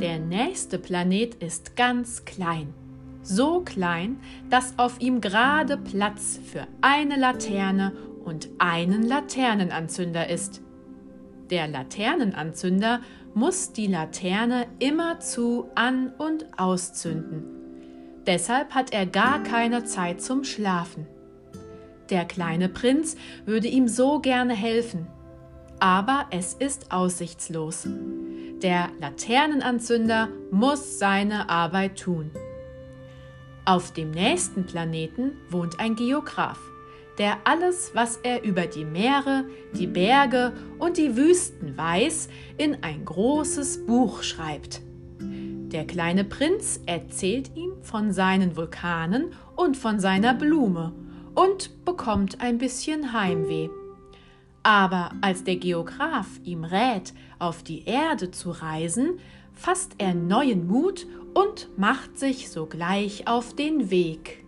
Der nächste Planet ist ganz klein. So klein, dass auf ihm gerade Platz für eine Laterne und einen Laternenanzünder ist. Der Laternenanzünder muss die Laterne immerzu an- und auszünden. Deshalb hat er gar keine Zeit zum Schlafen. Der kleine Prinz würde ihm so gerne helfen, aber es ist aussichtslos. Der Laternenanzünder muss seine Arbeit tun. Auf dem nächsten Planeten wohnt ein Geograf, der alles, was er über die Meere, die Berge und die Wüsten weiß, in ein großes Buch schreibt. Der kleine Prinz erzählt ihm von seinen Vulkanen und von seiner Blume und bekommt ein bisschen Heimweh. Aber als der Geograf ihm rät, auf die Erde zu reisen, fasst er neuen Mut und macht sich sogleich auf den Weg.